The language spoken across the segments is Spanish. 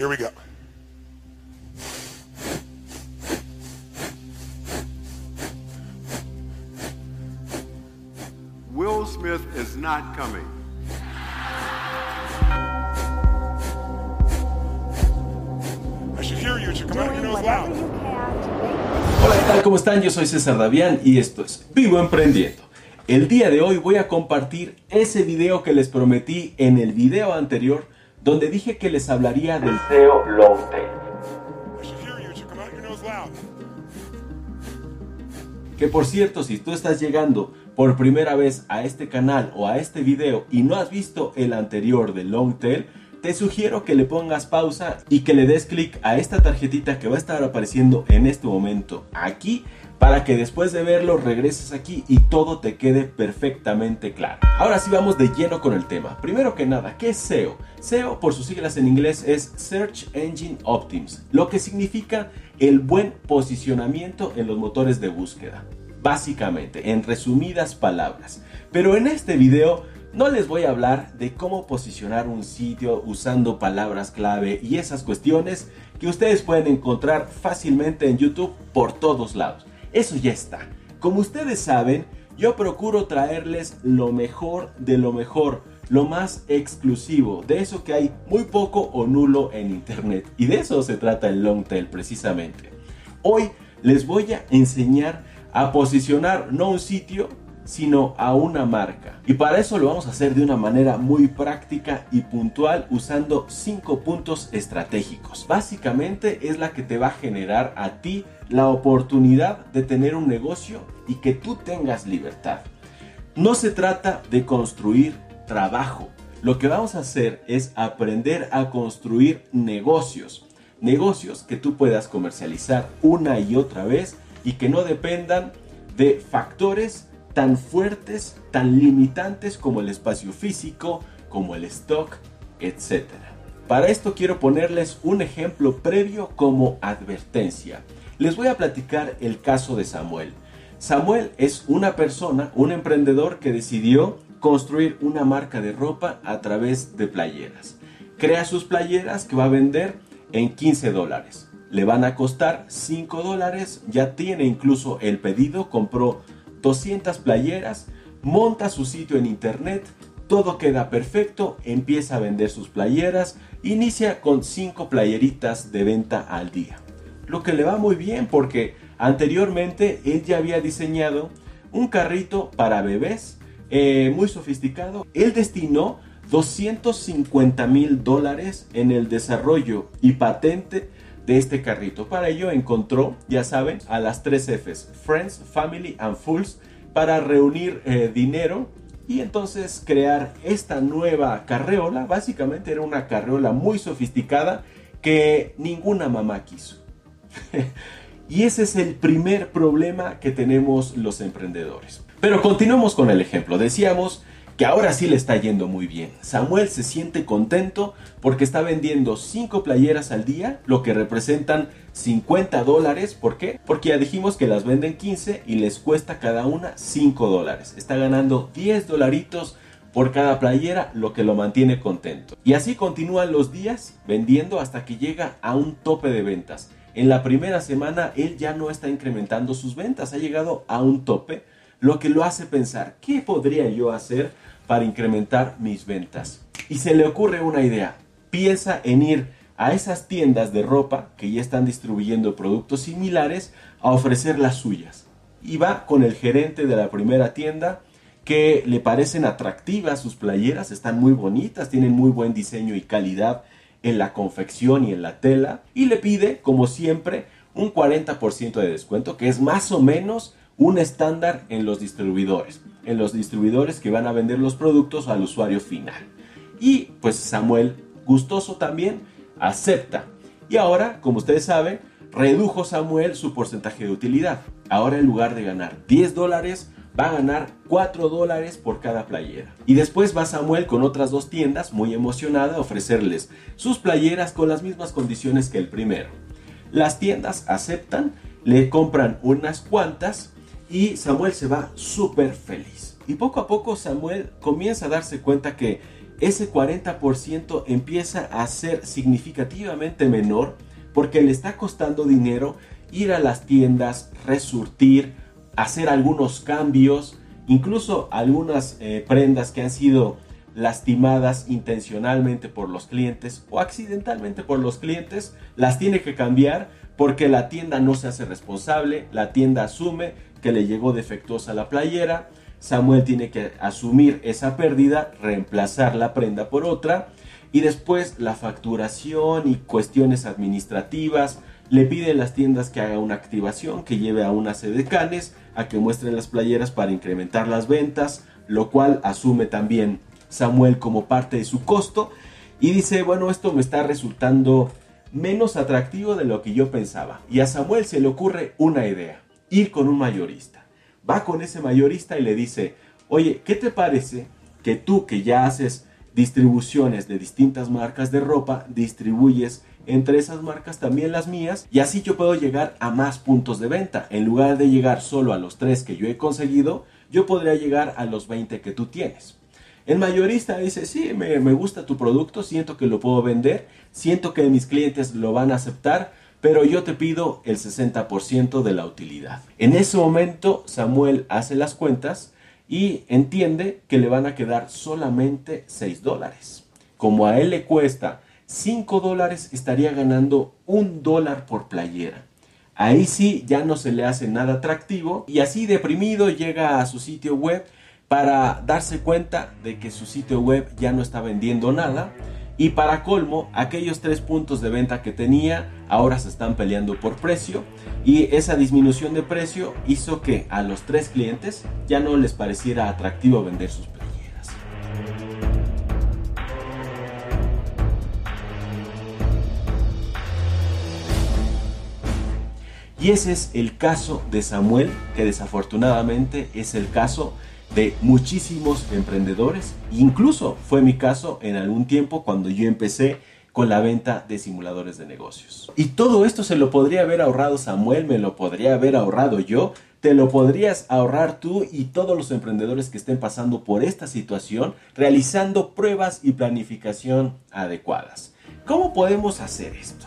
Here we go. Will Smith is not coming. I should hear you. It should come out of your doing nose whatever loud. you can to make Hola, ¿qué tal? ¿Cómo están? Yo soy César Davián y esto es Vivo Emprendiendo. El día de hoy voy a compartir ese video que les prometí en el video anterior donde dije que les hablaría del SEO Long Tail. I should hear you. It should come out of your nose loud. Que por cierto, si tú estás llegando por primera vez a este canal o a este video y no has visto el anterior de Long Tail, te sugiero que le pongas pausa y que le des clic a esta tarjetita que va a estar apareciendo en este momento aquí para que después de verlo regreses aquí y todo te quede perfectamente claro. Ahora sí vamos de lleno con el tema. Primero que nada, ¿qué es SEO? SEO por sus siglas en inglés es Search Engine Optims, lo que significa el buen posicionamiento en los motores de búsqueda. Básicamente, en resumidas palabras. Pero en este video no les voy a hablar de cómo posicionar un sitio usando palabras clave y esas cuestiones que ustedes pueden encontrar fácilmente en YouTube por todos lados. Eso ya está. Como ustedes saben, yo procuro traerles lo mejor de lo mejor, lo más exclusivo, de eso que hay muy poco o nulo en Internet. Y de eso se trata el long tail precisamente. Hoy les voy a enseñar a posicionar no un sitio, sino a una marca. Y para eso lo vamos a hacer de una manera muy práctica y puntual usando cinco puntos estratégicos. Básicamente es la que te va a generar a ti la oportunidad de tener un negocio y que tú tengas libertad. No se trata de construir trabajo. Lo que vamos a hacer es aprender a construir negocios. Negocios que tú puedas comercializar una y otra vez y que no dependan de factores tan fuertes, tan limitantes como el espacio físico, como el stock, etc. Para esto quiero ponerles un ejemplo previo como advertencia. Les voy a platicar el caso de Samuel. Samuel es una persona, un emprendedor que decidió construir una marca de ropa a través de playeras. Crea sus playeras que va a vender en 15 dólares. Le van a costar 5 dólares, ya tiene incluso el pedido, compró 200 playeras, monta su sitio en internet, todo queda perfecto, empieza a vender sus playeras, inicia con 5 playeritas de venta al día. Lo que le va muy bien porque anteriormente él ya había diseñado un carrito para bebés eh, muy sofisticado. Él destinó 250 mil dólares en el desarrollo y patente de este carrito. Para ello encontró, ya saben, a las tres Fs, Friends, Family and Fools, para reunir eh, dinero y entonces crear esta nueva carreola. Básicamente era una carreola muy sofisticada que ninguna mamá quiso. y ese es el primer problema que tenemos los emprendedores. Pero continuemos con el ejemplo. Decíamos que ahora sí le está yendo muy bien. Samuel se siente contento porque está vendiendo 5 playeras al día, lo que representan 50 dólares. ¿Por qué? Porque ya dijimos que las venden 15 y les cuesta cada una 5 dólares. Está ganando 10 dolaritos por cada playera, lo que lo mantiene contento. Y así continúan los días vendiendo hasta que llega a un tope de ventas. En la primera semana él ya no está incrementando sus ventas, ha llegado a un tope, lo que lo hace pensar, ¿qué podría yo hacer para incrementar mis ventas? Y se le ocurre una idea, piensa en ir a esas tiendas de ropa que ya están distribuyendo productos similares a ofrecer las suyas. Y va con el gerente de la primera tienda que le parecen atractivas sus playeras, están muy bonitas, tienen muy buen diseño y calidad en la confección y en la tela y le pide, como siempre, un 40% de descuento, que es más o menos un estándar en los distribuidores, en los distribuidores que van a vender los productos al usuario final. Y pues Samuel, gustoso también, acepta. Y ahora, como ustedes saben, redujo Samuel su porcentaje de utilidad. Ahora en lugar de ganar 10 dólares, va a ganar 4 dólares por cada playera. Y después va Samuel con otras dos tiendas, muy emocionada, a ofrecerles sus playeras con las mismas condiciones que el primero. Las tiendas aceptan, le compran unas cuantas y Samuel se va súper feliz. Y poco a poco Samuel comienza a darse cuenta que ese 40% empieza a ser significativamente menor porque le está costando dinero ir a las tiendas, resurtir, hacer algunos cambios, incluso algunas eh, prendas que han sido lastimadas intencionalmente por los clientes o accidentalmente por los clientes, las tiene que cambiar porque la tienda no se hace responsable, la tienda asume que le llegó defectuosa la playera, Samuel tiene que asumir esa pérdida, reemplazar la prenda por otra y después la facturación y cuestiones administrativas. Le piden las tiendas que haga una activación, que lleve a una sede de canes, a que muestren las playeras para incrementar las ventas, lo cual asume también Samuel como parte de su costo y dice, bueno, esto me está resultando menos atractivo de lo que yo pensaba. Y a Samuel se le ocurre una idea, ir con un mayorista. Va con ese mayorista y le dice, oye, ¿qué te parece que tú que ya haces distribuciones de distintas marcas de ropa, distribuyes entre esas marcas también las mías y así yo puedo llegar a más puntos de venta. En lugar de llegar solo a los tres que yo he conseguido, yo podría llegar a los 20 que tú tienes. El mayorista dice, sí, me, gusta tu producto, siento que lo puedo vender, siento que mis clientes lo van a aceptar, pero yo te pido el 60% de la utilidad. En ese momento Samuel hace las cuentas y entiende que le van a quedar solamente 6 dólares. Como a él le cuesta 5 dólares, estaría ganando un dólar por playera. Ahí sí ya no se le hace nada atractivo y así deprimido llega a su sitio web para darse cuenta de que su sitio web ya no está vendiendo nada y para colmo aquellos tres puntos de venta que tenía ahora se están peleando por precio y esa disminución de precio hizo que a los tres clientes ya no les pareciera atractivo vender sus playeras. Y ese es el caso de Samuel, que desafortunadamente es el caso de muchísimos emprendedores. Incluso fue mi caso en algún tiempo cuando yo empecé con la venta de simuladores de negocios. Y todo esto se lo podría haber ahorrado Samuel, me lo podría haber ahorrado yo, te lo podrías ahorrar tú y todos los emprendedores que estén pasando por esta situación realizando pruebas y planificación adecuadas. ¿Cómo podemos hacer esto?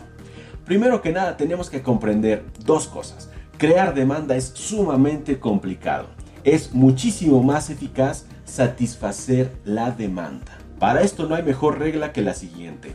Primero que nada tenemos que comprender dos cosas. Crear demanda es sumamente complicado es muchísimo más eficaz satisfacer la demanda. Para esto no hay mejor regla que la siguiente.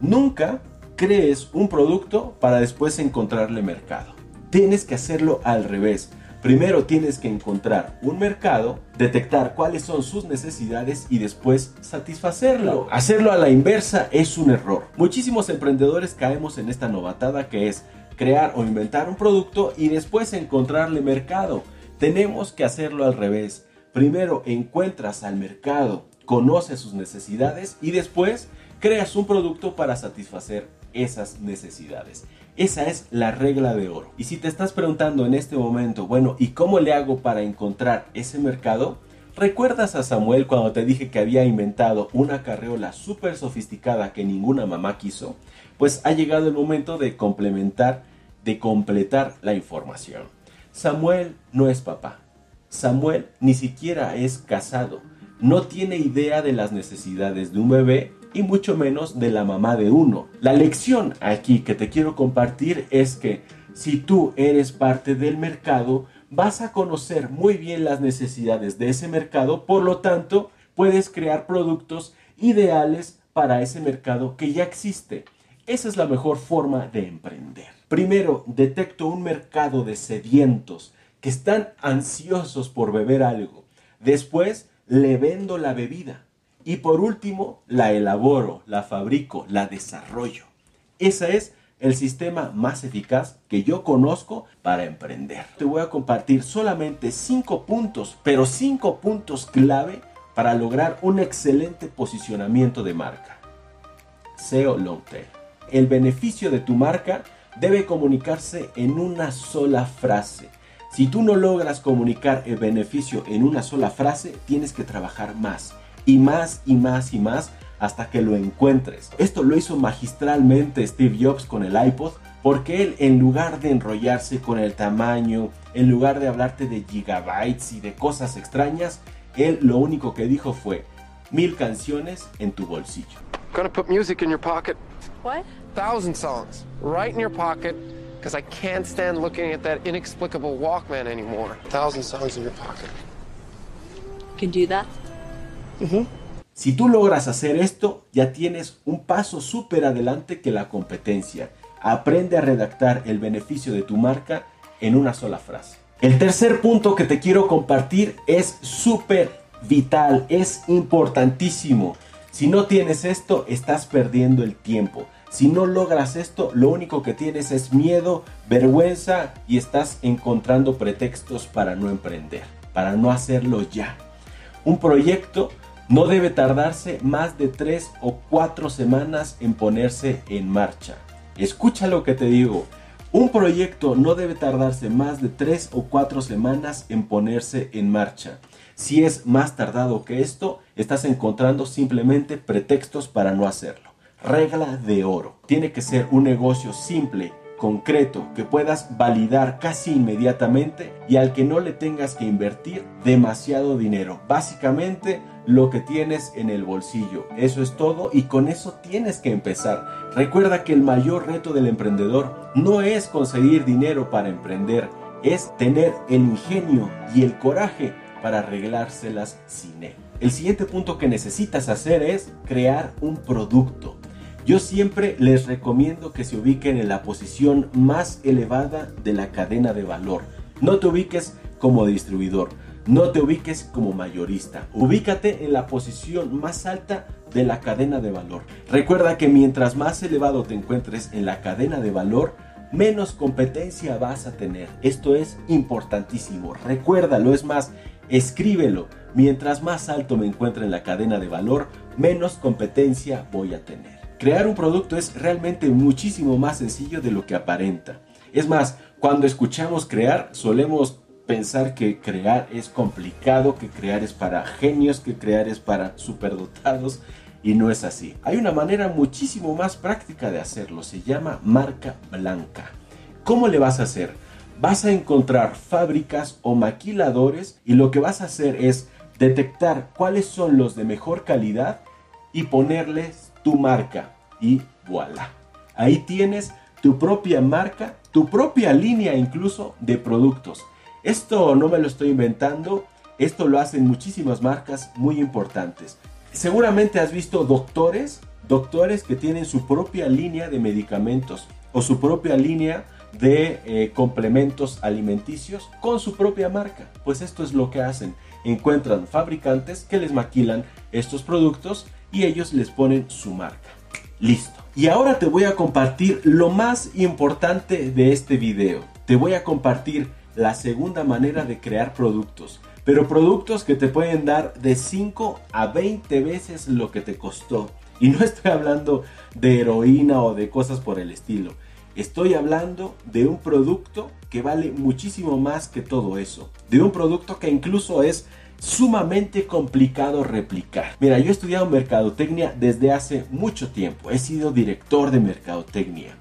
Nunca crees un producto para después encontrarle mercado. Tienes que hacerlo al revés. Primero tienes que encontrar un mercado, detectar cuáles son sus necesidades y después satisfacerlo. Hacerlo a la inversa es un error. Muchísimos emprendedores caemos en esta novatada que es crear o inventar un producto y después encontrarle mercado. Tenemos que hacerlo al revés. Primero encuentras al mercado, conoces sus necesidades y después creas un producto para satisfacer esas necesidades. Esa es la regla de oro. Y si te estás preguntando en este momento, bueno, ¿y cómo le hago para encontrar ese mercado? ¿Recuerdas a Samuel cuando te dije que había inventado una carreola súper sofisticada que ninguna mamá quiso? Pues ha llegado el momento de complementar, de completar la información. Samuel no es papá. Samuel ni siquiera es casado. No tiene idea de las necesidades de un bebé y mucho menos de la mamá de uno. La lección aquí que te quiero compartir es que si tú eres parte del mercado, vas a conocer muy bien las necesidades de ese mercado, por lo tanto, puedes crear productos ideales para ese mercado que ya existe. Esa es la mejor forma de emprender. Primero, detecto un mercado de sedientos que están ansiosos por beber algo. Después, le vendo la bebida. Y por último, la elaboro, la fabrico, la desarrollo. Ese es el sistema más eficaz que yo conozco para emprender. Te voy a compartir solamente cinco puntos, pero cinco puntos clave para lograr un excelente posicionamiento de marca. SEO Long el beneficio de tu marca debe comunicarse en una sola frase. Si tú no logras comunicar el beneficio en una sola frase, tienes que trabajar más y más y más y más hasta que lo encuentres. Esto lo hizo magistralmente Steve Jobs con el iPod porque él en lugar de enrollarse con el tamaño, en lugar de hablarte de gigabytes y de cosas extrañas, él lo único que dijo fue, mil canciones en tu bolsillo. Gonna put music in your pocket. What? Thousand songs. Right in your pocket. Because I can't stand looking at that inexplicable Walkman anymore. Thousand songs in your pocket. You can do that? Si tú logras hacer esto, ya tienes un paso súper adelante que la competencia. Aprende a redactar el beneficio de tu marca en una sola frase. El tercer punto que te quiero compartir es súper vital, es importantísimo. Si no tienes esto, estás perdiendo el tiempo. Si no logras esto, lo único que tienes es miedo, vergüenza y estás encontrando pretextos para no emprender, para no hacerlo ya. Un proyecto no debe tardarse más de 3 o 4 semanas en ponerse en marcha. Escucha lo que te digo. Un proyecto no debe tardarse más de 3 o 4 semanas en ponerse en marcha. Si es más tardado que esto, estás encontrando simplemente pretextos para no hacerlo. Regla de oro. Tiene que ser un negocio simple, concreto, que puedas validar casi inmediatamente y al que no le tengas que invertir demasiado dinero. Básicamente lo que tienes en el bolsillo. Eso es todo y con eso tienes que empezar. Recuerda que el mayor reto del emprendedor no es conseguir dinero para emprender, es tener el ingenio y el coraje para arreglárselas sin él. El siguiente punto que necesitas hacer es crear un producto. Yo siempre les recomiendo que se ubiquen en la posición más elevada de la cadena de valor. No te ubiques como distribuidor, no te ubiques como mayorista. Ubícate en la posición más alta de la cadena de valor. Recuerda que mientras más elevado te encuentres en la cadena de valor, menos competencia vas a tener. Esto es importantísimo. Recuérdalo, es más, escríbelo. Mientras más alto me encuentre en la cadena de valor, menos competencia voy a tener. Crear un producto es realmente muchísimo más sencillo de lo que aparenta. Es más, cuando escuchamos crear, solemos pensar que crear es complicado, que crear es para genios, que crear es para superdotados y no es así. Hay una manera muchísimo más práctica de hacerlo, se llama marca blanca. ¿Cómo le vas a hacer? Vas a encontrar fábricas o maquiladores y lo que vas a hacer es detectar cuáles son los de mejor calidad y ponerles tu marca y voilà. Ahí tienes tu propia marca, tu propia línea incluso de productos. Esto no me lo estoy inventando, esto lo hacen muchísimas marcas muy importantes. Seguramente has visto doctores, doctores que tienen su propia línea de medicamentos o su propia línea de eh, complementos alimenticios con su propia marca. Pues esto es lo que hacen. Encuentran fabricantes que les maquilan estos productos y ellos les ponen su marca. Listo. Y ahora te voy a compartir lo más importante de este video. Te voy a compartir la segunda manera de crear productos. Pero productos que te pueden dar de 5 a 20 veces lo que te costó. Y no estoy hablando de heroína o de cosas por el estilo. Estoy hablando de un producto que vale muchísimo más que todo eso. De un producto que incluso es sumamente complicado replicar. Mira, yo he estudiado mercadotecnia desde hace mucho tiempo. He sido director de mercadotecnia.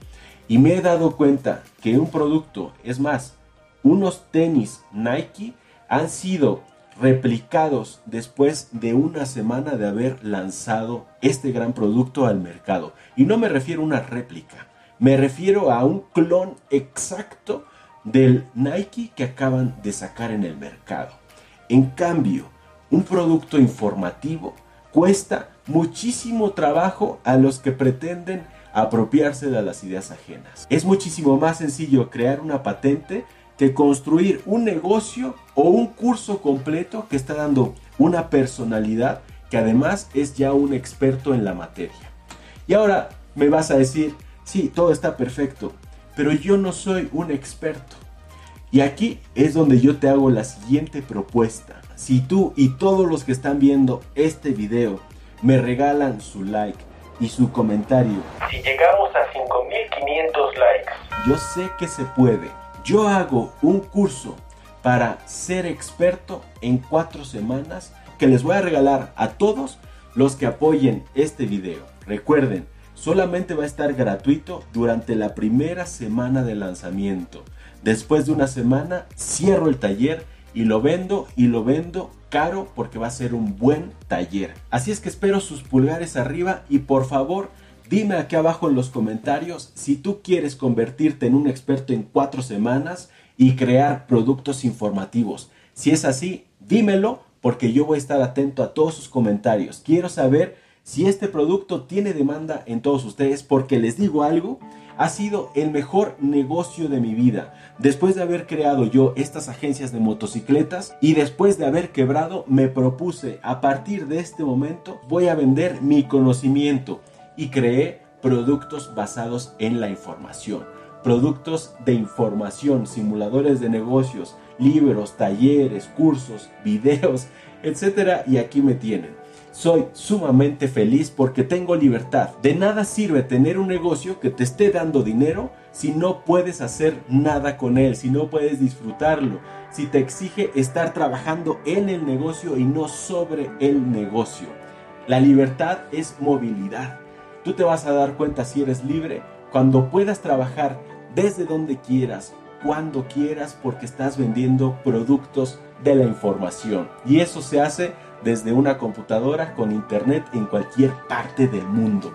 Y me he dado cuenta que un producto, es más, unos tenis Nike han sido replicados después de una semana de haber lanzado este gran producto al mercado. Y no me refiero a una réplica, me refiero a un clon exacto del Nike que acaban de sacar en el mercado. En cambio, un producto informativo cuesta muchísimo trabajo a los que pretenden apropiarse de las ideas ajenas. Es muchísimo más sencillo crear una patente que construir un negocio o un curso completo que está dando una personalidad que además es ya un experto en la materia. Y ahora me vas a decir, sí, todo está perfecto, pero yo no soy un experto. Y aquí es donde yo te hago la siguiente propuesta. Si tú y todos los que están viendo este video me regalan su like y su comentario, Si llegamos a 5500 likes, yo sé que se puede. Yo hago un curso para ser experto en cuatro semanas que les voy a regalar a todos los que apoyen este video. Recuerden, solamente va a estar gratuito durante la primera semana de lanzamiento. Después de una semana cierro el taller y lo vendo y lo vendo caro porque va a ser un buen taller. Así es que espero sus pulgares arriba y por favor dime aquí abajo en los comentarios si tú quieres convertirte en un experto en cuatro semanas y crear productos informativos. Si es así, dímelo porque yo voy a estar atento a todos sus comentarios. Quiero saber si este producto tiene demanda en todos ustedes porque les digo algo, ha sido el mejor negocio de mi vida. Después de haber creado yo estas agencias de motocicletas y después de haber quebrado, me propuse a partir de este momento voy a vender mi conocimiento y creé productos basados en la información. Productos de información, simuladores de negocios, libros, talleres, cursos, videos, etc. Y aquí me tienen. Soy sumamente feliz porque tengo libertad. De nada sirve tener un negocio que te esté dando dinero si no puedes hacer nada con él, si no puedes disfrutarlo, si te exige estar trabajando en el negocio y no sobre el negocio. La libertad es movilidad. Tú te vas a dar cuenta si eres libre cuando puedas trabajar desde donde quieras, cuando quieras, porque estás vendiendo productos de la información. Y eso se hace desde una computadora con internet en cualquier parte del mundo.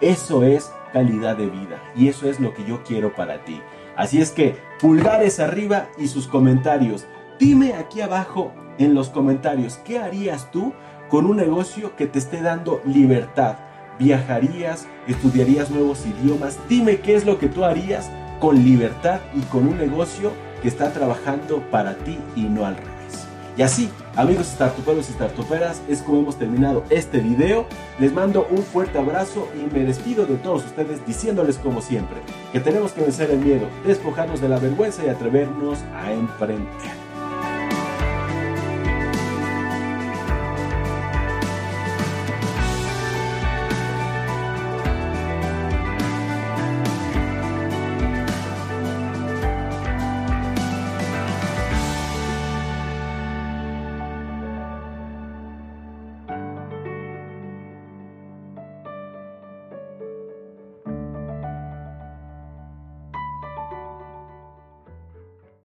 Eso es calidad de vida y eso es lo que yo quiero para ti. Así es que pulgares arriba y sus comentarios. Dime aquí abajo en los comentarios qué harías tú con un negocio que te esté dando libertad. ¿Viajarías? ¿Estudiarías nuevos idiomas? Dime qué es lo que tú harías con libertad y con un negocio que está trabajando para ti y no al revés. Y así, amigos startuperos y startuperas, es como hemos terminado este video. Les mando un fuerte abrazo y me despido de todos ustedes diciéndoles como siempre que tenemos que vencer el miedo, despojarnos de la vergüenza y atrevernos a emprender.